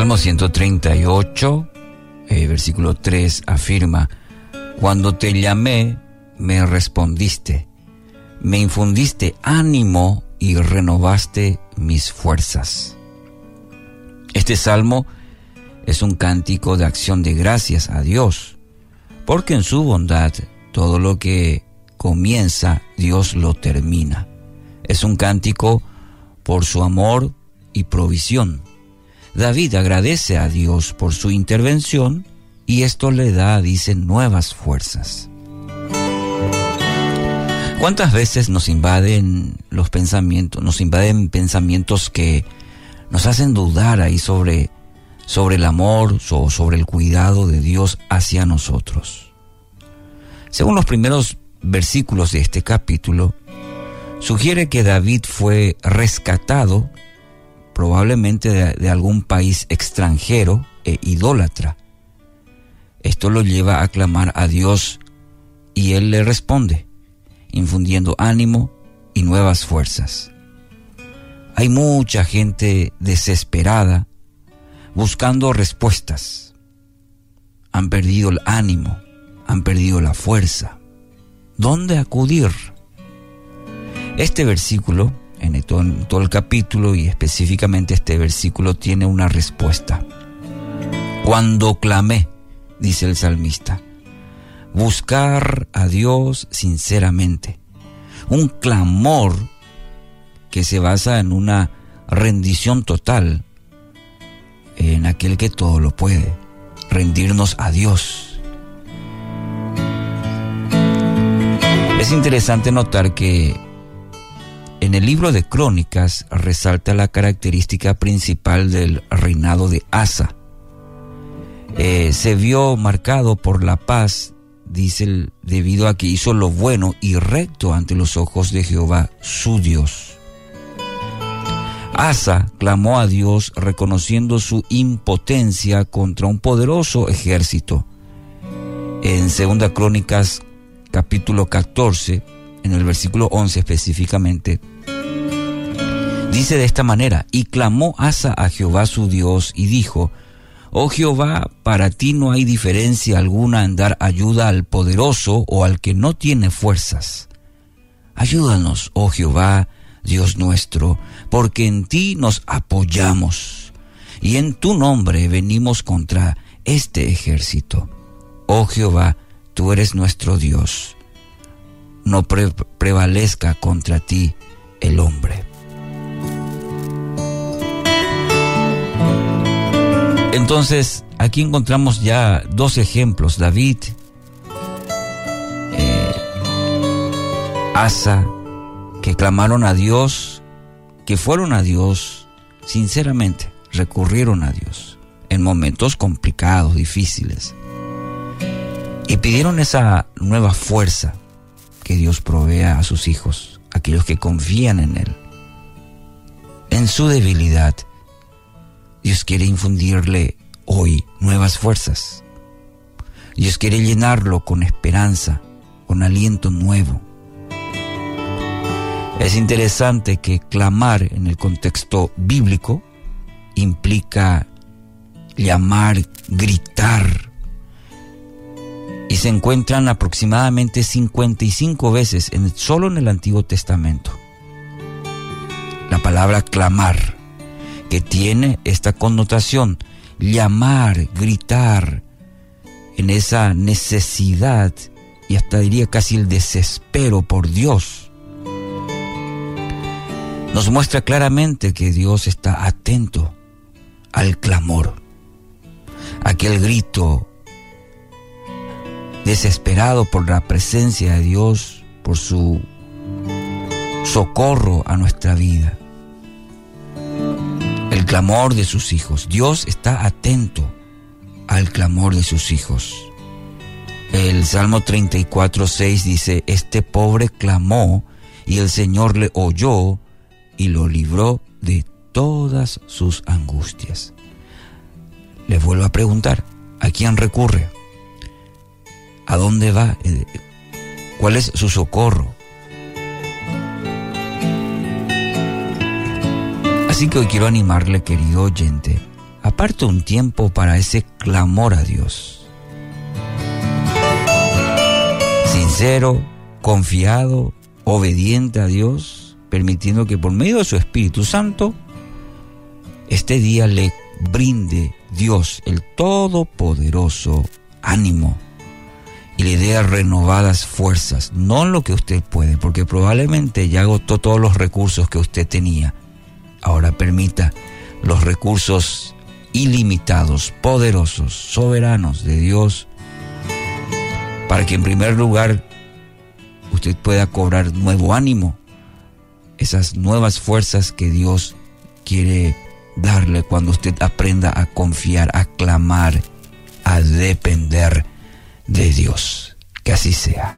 Salmo 138, eh, versículo 3 afirma, Cuando te llamé, me respondiste, me infundiste ánimo y renovaste mis fuerzas. Este salmo es un cántico de acción de gracias a Dios, porque en su bondad todo lo que comienza, Dios lo termina. Es un cántico por su amor y provisión. David agradece a Dios por su intervención y esto le da, dice, nuevas fuerzas. ¿Cuántas veces nos invaden los pensamientos, nos invaden pensamientos que nos hacen dudar ahí sobre, sobre el amor o sobre el cuidado de Dios hacia nosotros? Según los primeros versículos de este capítulo, sugiere que David fue rescatado probablemente de, algún país extranjero e idólatra. Esto lo lleva a clamar a Dios y Él le responde, infundiendo ánimo y nuevas fuerzas. Hay mucha gente desesperada buscando respuestas. Han perdido el ánimo, han perdido la fuerza. ¿Dónde acudir? Este versículo en todo, el capítulo y específicamente este versículo tiene una respuesta. Cuando clamé, dice el salmista, buscar a Dios sinceramente. Un clamor que se basa en una rendición total en aquel que todo lo puede, rendirnos a Dios. Es interesante notar que en el libro de Crónicas resalta la característica principal del reinado de Asa. Eh, se vio marcado por la paz, dice debido a que hizo lo bueno y recto ante los ojos de Jehová, su Dios. Asa clamó a Dios reconociendo su impotencia contra un poderoso ejército. En 2 Crónicas capítulo 14, en el versículo 11 específicamente, dice de esta manera, y clamó Asa a Jehová su Dios y dijo, Oh Jehová, para ti no hay diferencia alguna en dar ayuda al poderoso o al que no tiene fuerzas. Ayúdanos, oh Jehová, Dios nuestro, porque en ti nos apoyamos, y en tu nombre venimos contra este ejército. Oh Jehová, tú eres nuestro Dios no prevalezca contra ti el hombre. Entonces, aquí encontramos ya dos ejemplos, David, eh, Asa, que clamaron a Dios, que fueron a Dios, sinceramente, recurrieron a Dios en momentos complicados, difíciles, y pidieron esa nueva fuerza, que Dios provea a sus hijos, aquellos que confían en Él. En su debilidad, Dios quiere infundirle hoy nuevas fuerzas. Dios quiere llenarlo con esperanza, con aliento nuevo. Es interesante que clamar en el contexto bíblico implica llamar, gritar, y se encuentran aproximadamente 55 veces en, solo en el Antiguo Testamento. La palabra clamar, que tiene esta connotación, llamar, gritar, en esa necesidad y hasta diría casi el desespero por Dios. Nos muestra claramente que Dios está atento al clamor, aquel grito desesperado por la presencia de Dios, por su socorro a nuestra vida. Clamor de sus hijos. Dios está atento al clamor de sus hijos. El Salmo 34, 6 dice, este pobre clamó y el Señor le oyó y lo libró de todas sus angustias. Le vuelvo a preguntar, ¿a quién recurre? ¿A dónde va? Eh, ¿Cuál es su socorro? Así que hoy quiero animarle, querido oyente, aparte un tiempo para ese clamor a Dios. Sincero, confiado, obediente a Dios, permitiendo que por medio de su Espíritu Santo, este día le brinde Dios, el Todopoderoso, ánimo y le dé renovadas fuerzas, no lo que usted puede, porque probablemente ya agotó todos los recursos que usted tenía. Ahora permita los recursos ilimitados, poderosos, soberanos de Dios, para que en primer lugar usted pueda cobrar nuevo ánimo, esas nuevas fuerzas que Dios quiere darle cuando usted aprenda a confiar, a clamar, a depender de Dios. Que así sea.